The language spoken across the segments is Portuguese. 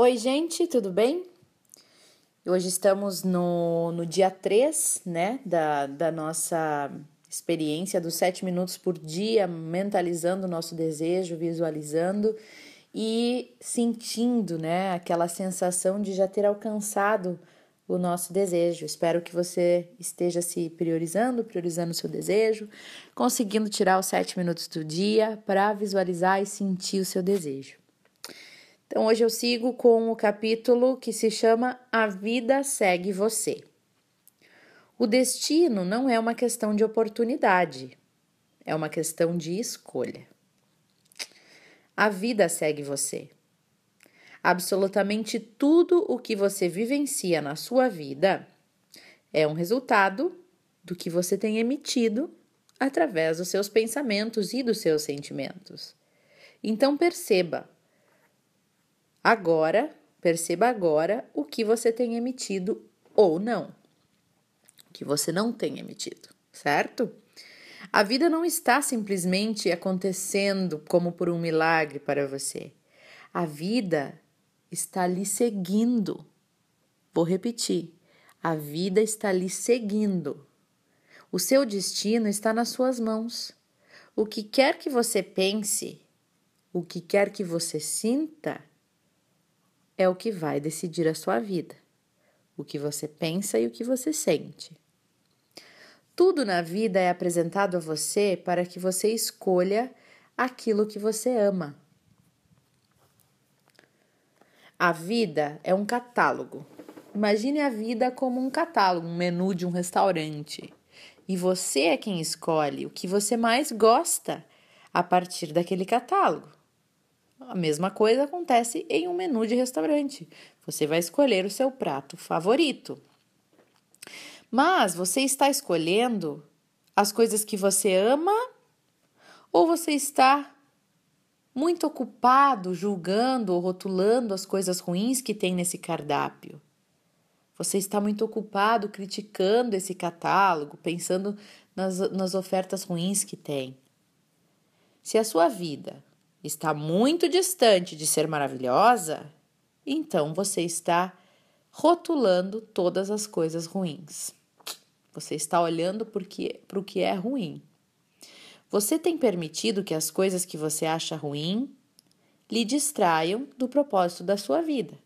Oi, gente, tudo bem? Hoje estamos no, no dia 3, né, da, da nossa experiência dos sete minutos por dia, mentalizando o nosso desejo, visualizando e sentindo, né, aquela sensação de já ter alcançado o nosso desejo. Espero que você esteja se priorizando, priorizando o seu desejo, conseguindo tirar os sete minutos do dia para visualizar e sentir o seu desejo. Então, hoje eu sigo com o capítulo que se chama A Vida Segue Você. O destino não é uma questão de oportunidade, é uma questão de escolha. A vida segue você. Absolutamente tudo o que você vivencia na sua vida é um resultado do que você tem emitido através dos seus pensamentos e dos seus sentimentos. Então perceba Agora, perceba agora o que você tem emitido ou não. O que você não tem emitido, certo? A vida não está simplesmente acontecendo como por um milagre para você. A vida está lhe seguindo. Vou repetir. A vida está lhe seguindo. O seu destino está nas suas mãos. O que quer que você pense, o que quer que você sinta, é o que vai decidir a sua vida, o que você pensa e o que você sente. Tudo na vida é apresentado a você para que você escolha aquilo que você ama. A vida é um catálogo. Imagine a vida como um catálogo, um menu de um restaurante. E você é quem escolhe o que você mais gosta a partir daquele catálogo. A mesma coisa acontece em um menu de restaurante. Você vai escolher o seu prato favorito. Mas você está escolhendo as coisas que você ama ou você está muito ocupado julgando ou rotulando as coisas ruins que tem nesse cardápio? Você está muito ocupado criticando esse catálogo, pensando nas, nas ofertas ruins que tem. Se a sua vida está muito distante de ser maravilhosa, então você está rotulando todas as coisas ruins. Você está olhando para o que é ruim. Você tem permitido que as coisas que você acha ruim lhe distraiam do propósito da sua vida.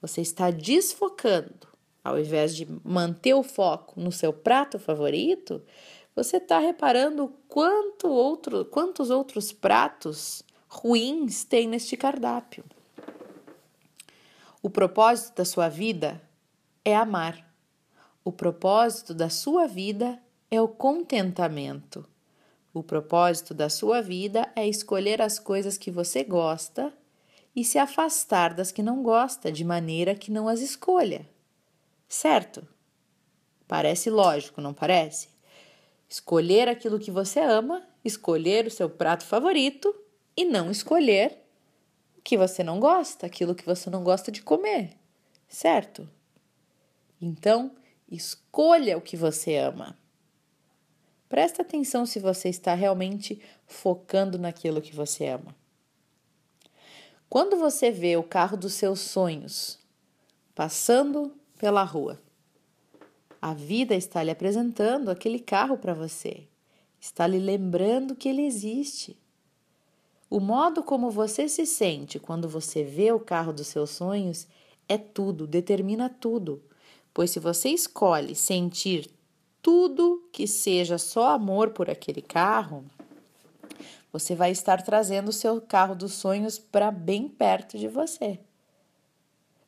Você está desfocando. Ao invés de manter o foco no seu prato favorito, você está reparando quanto outro, quantos outros pratos ruins tem neste cardápio. O propósito da sua vida é amar. O propósito da sua vida é o contentamento. O propósito da sua vida é escolher as coisas que você gosta e se afastar das que não gosta, de maneira que não as escolha. Certo? Parece lógico, não parece? Escolher aquilo que você ama, escolher o seu prato favorito e não escolher o que você não gosta, aquilo que você não gosta de comer, certo? Então, escolha o que você ama. Presta atenção se você está realmente focando naquilo que você ama. Quando você vê o carro dos seus sonhos passando pela rua, a vida está lhe apresentando aquele carro para você, está lhe lembrando que ele existe. O modo como você se sente quando você vê o carro dos seus sonhos é tudo, determina tudo. Pois se você escolhe sentir tudo que seja só amor por aquele carro, você vai estar trazendo o seu carro dos sonhos para bem perto de você.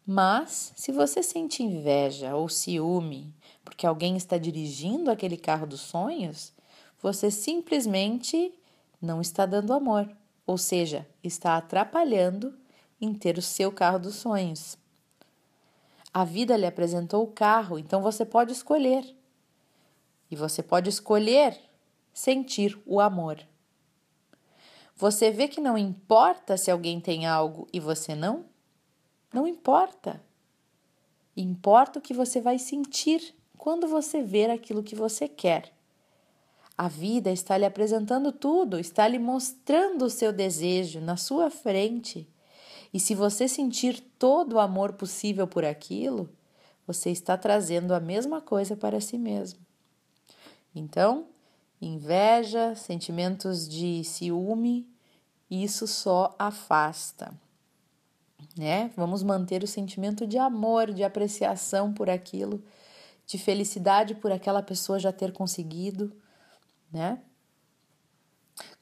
Mas, se você sente inveja ou ciúme porque alguém está dirigindo aquele carro dos sonhos, você simplesmente não está dando amor, ou seja, está atrapalhando em ter o seu carro dos sonhos. A vida lhe apresentou o carro, então você pode escolher. E você pode escolher sentir o amor. Você vê que não importa se alguém tem algo e você não? Não importa. Importa o que você vai sentir quando você ver aquilo que você quer. A vida está lhe apresentando tudo, está lhe mostrando o seu desejo na sua frente. E se você sentir todo o amor possível por aquilo, você está trazendo a mesma coisa para si mesmo. Então, inveja, sentimentos de ciúme, isso só afasta. Né? Vamos manter o sentimento de amor, de apreciação por aquilo, de felicidade por aquela pessoa já ter conseguido, né?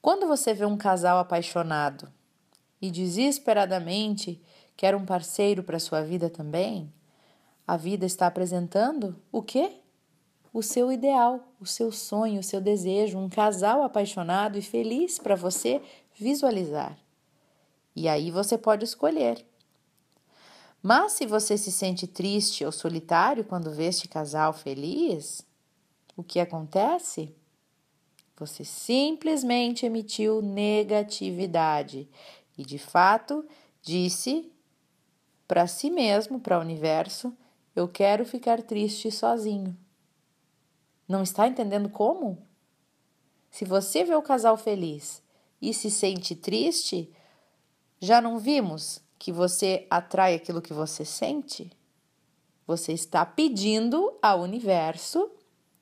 Quando você vê um casal apaixonado e desesperadamente quer um parceiro para sua vida também, a vida está apresentando o quê? O seu ideal, o seu sonho, o seu desejo, um casal apaixonado e feliz para você visualizar. E aí você pode escolher. Mas se você se sente triste ou solitário quando vê este casal feliz, o que acontece? Você simplesmente emitiu negatividade e, de fato, disse para si mesmo, para o universo: Eu quero ficar triste sozinho. Não está entendendo como? Se você vê o casal feliz e se sente triste, já não vimos que você atrai aquilo que você sente? Você está pedindo ao universo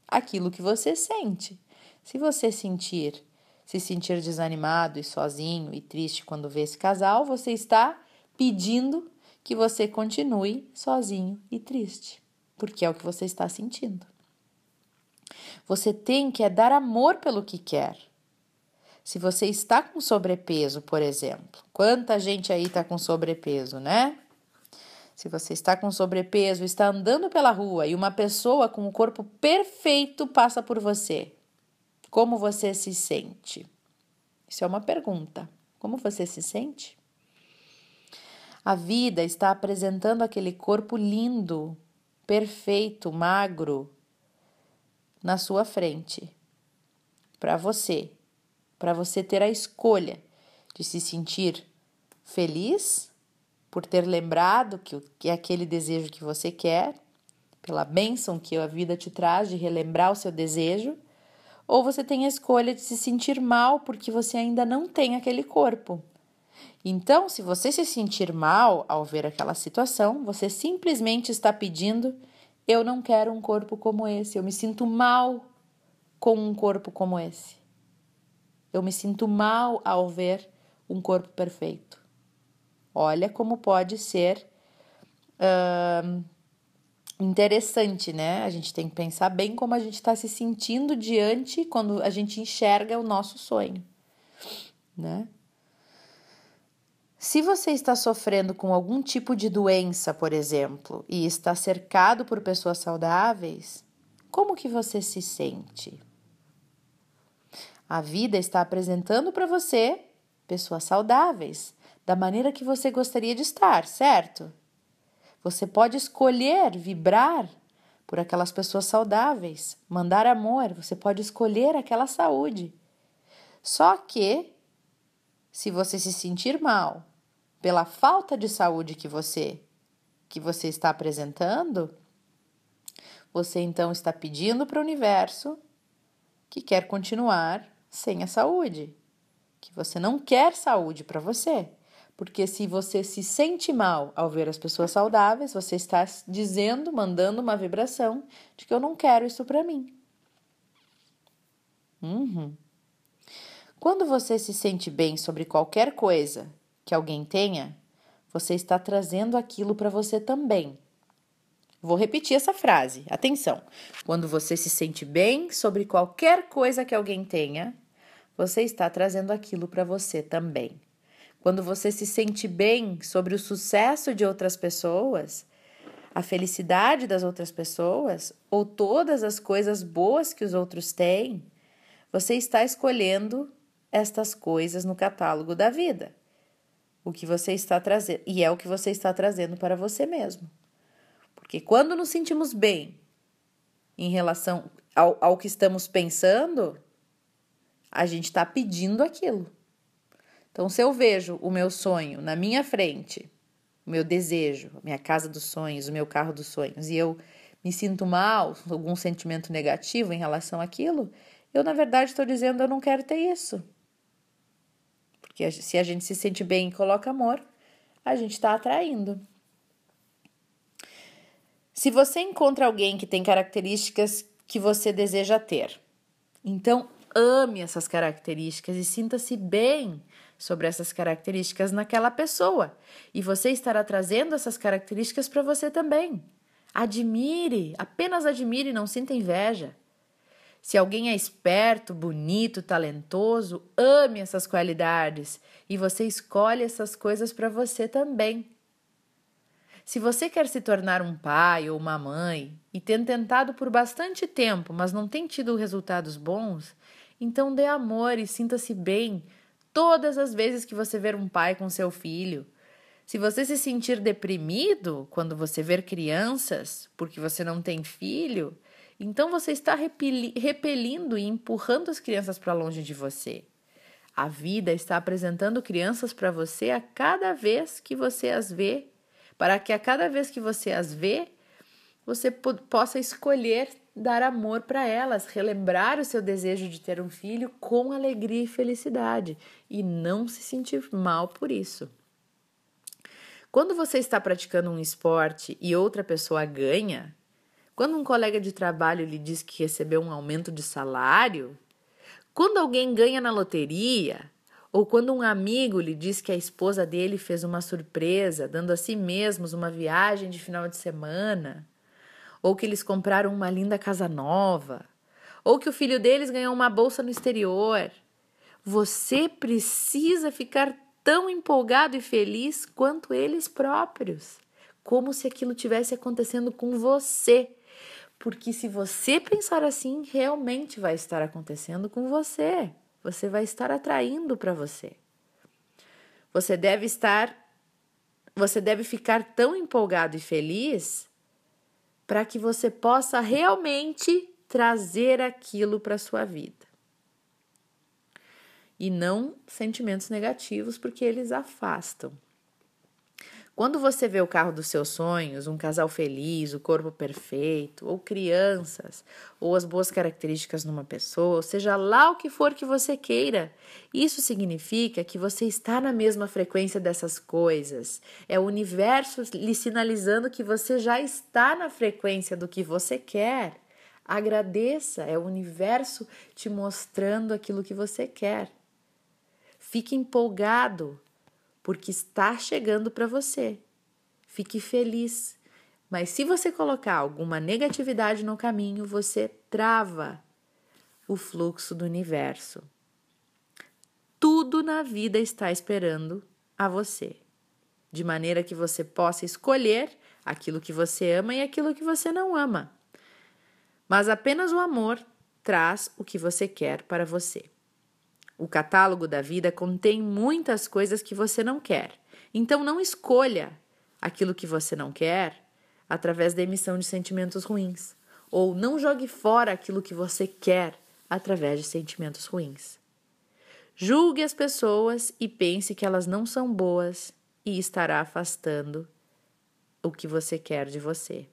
aquilo que você sente. Se você sentir, se sentir desanimado e sozinho e triste quando vê esse casal, você está pedindo que você continue sozinho e triste, porque é o que você está sentindo. Você tem que é dar amor pelo que quer. Se você está com sobrepeso, por exemplo, quanta gente aí está com sobrepeso, né? Se você está com sobrepeso, está andando pela rua e uma pessoa com o corpo perfeito passa por você, como você se sente? Isso é uma pergunta. Como você se sente? A vida está apresentando aquele corpo lindo, perfeito, magro, na sua frente, para você para você ter a escolha de se sentir feliz por ter lembrado que, que é aquele desejo que você quer, pela bênção que a vida te traz de relembrar o seu desejo, ou você tem a escolha de se sentir mal porque você ainda não tem aquele corpo. Então, se você se sentir mal ao ver aquela situação, você simplesmente está pedindo: eu não quero um corpo como esse, eu me sinto mal com um corpo como esse. Eu me sinto mal ao ver um corpo perfeito. Olha como pode ser uh, interessante, né? A gente tem que pensar bem como a gente está se sentindo diante quando a gente enxerga o nosso sonho, né? Se você está sofrendo com algum tipo de doença, por exemplo, e está cercado por pessoas saudáveis, como que você se sente? A vida está apresentando para você pessoas saudáveis, da maneira que você gostaria de estar, certo? Você pode escolher vibrar por aquelas pessoas saudáveis, mandar amor, você pode escolher aquela saúde. Só que, se você se sentir mal pela falta de saúde que você que você está apresentando, você então está pedindo para o universo que quer continuar sem a saúde, que você não quer saúde para você. Porque se você se sente mal ao ver as pessoas saudáveis, você está dizendo, mandando uma vibração de que eu não quero isso para mim. Uhum. Quando você se sente bem sobre qualquer coisa que alguém tenha, você está trazendo aquilo para você também. Vou repetir essa frase. Atenção. Quando você se sente bem sobre qualquer coisa que alguém tenha, você está trazendo aquilo para você também. Quando você se sente bem sobre o sucesso de outras pessoas, a felicidade das outras pessoas ou todas as coisas boas que os outros têm, você está escolhendo estas coisas no catálogo da vida. O que você está trazendo, e é o que você está trazendo para você mesmo. Porque quando nos sentimos bem em relação ao, ao que estamos pensando, a gente está pedindo aquilo. Então, se eu vejo o meu sonho na minha frente, o meu desejo, a minha casa dos sonhos, o meu carro dos sonhos, e eu me sinto mal, algum sentimento negativo em relação àquilo, eu na verdade estou dizendo eu não quero ter isso. Porque se a gente se sente bem e coloca amor, a gente está atraindo. Se você encontra alguém que tem características que você deseja ter, então ame essas características e sinta-se bem sobre essas características naquela pessoa. E você estará trazendo essas características para você também. Admire, apenas admire, não sinta inveja. Se alguém é esperto, bonito, talentoso, ame essas qualidades e você escolhe essas coisas para você também. Se você quer se tornar um pai ou uma mãe e tem tentado por bastante tempo, mas não tem tido resultados bons, então dê amor e sinta-se bem todas as vezes que você ver um pai com seu filho. Se você se sentir deprimido quando você ver crianças porque você não tem filho, então você está repelindo e empurrando as crianças para longe de você. A vida está apresentando crianças para você a cada vez que você as vê, para que a cada vez que você as vê, você possa escolher dar amor para elas, relembrar o seu desejo de ter um filho com alegria e felicidade e não se sentir mal por isso. Quando você está praticando um esporte e outra pessoa ganha, quando um colega de trabalho lhe diz que recebeu um aumento de salário, quando alguém ganha na loteria, ou quando um amigo lhe diz que a esposa dele fez uma surpresa, dando a si mesmos uma viagem de final de semana, ou que eles compraram uma linda casa nova, ou que o filho deles ganhou uma bolsa no exterior, você precisa ficar tão empolgado e feliz quanto eles próprios, como se aquilo tivesse acontecendo com você. Porque se você pensar assim, realmente vai estar acontecendo com você. Você vai estar atraindo para você. Você deve estar você deve ficar tão empolgado e feliz para que você possa realmente trazer aquilo para sua vida. E não sentimentos negativos, porque eles afastam. Quando você vê o carro dos seus sonhos, um casal feliz, o corpo perfeito, ou crianças, ou as boas características numa pessoa, seja lá o que for que você queira, isso significa que você está na mesma frequência dessas coisas. É o universo lhe sinalizando que você já está na frequência do que você quer. Agradeça, é o universo te mostrando aquilo que você quer. Fique empolgado, porque está chegando para você. Fique feliz. Mas se você colocar alguma negatividade no caminho, você trava o fluxo do universo. Tudo na vida está esperando a você, de maneira que você possa escolher aquilo que você ama e aquilo que você não ama. Mas apenas o amor traz o que você quer para você. O catálogo da vida contém muitas coisas que você não quer. Então não escolha aquilo que você não quer através da emissão de sentimentos ruins, ou não jogue fora aquilo que você quer através de sentimentos ruins. Julgue as pessoas e pense que elas não são boas e estará afastando o que você quer de você.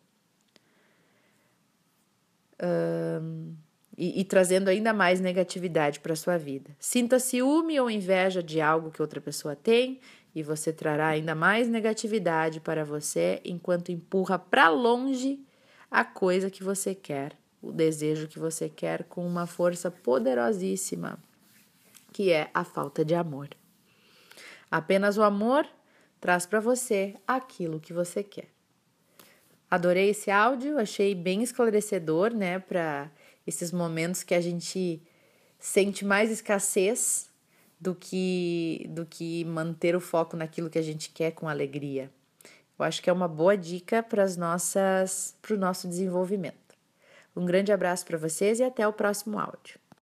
Um, e, e trazendo ainda mais negatividade para sua vida. Sinta ciúme ou inveja de algo que outra pessoa tem e você trará ainda mais negatividade para você enquanto empurra para longe a coisa que você quer, o desejo que você quer com uma força poderosíssima, que é a falta de amor. Apenas o amor traz para você aquilo que você quer. Adorei esse áudio, achei bem esclarecedor, né, para esses momentos que a gente sente mais escassez do que do que manter o foco naquilo que a gente quer com alegria. Eu acho que é uma boa dica para as nossas para o nosso desenvolvimento. Um grande abraço para vocês e até o próximo áudio.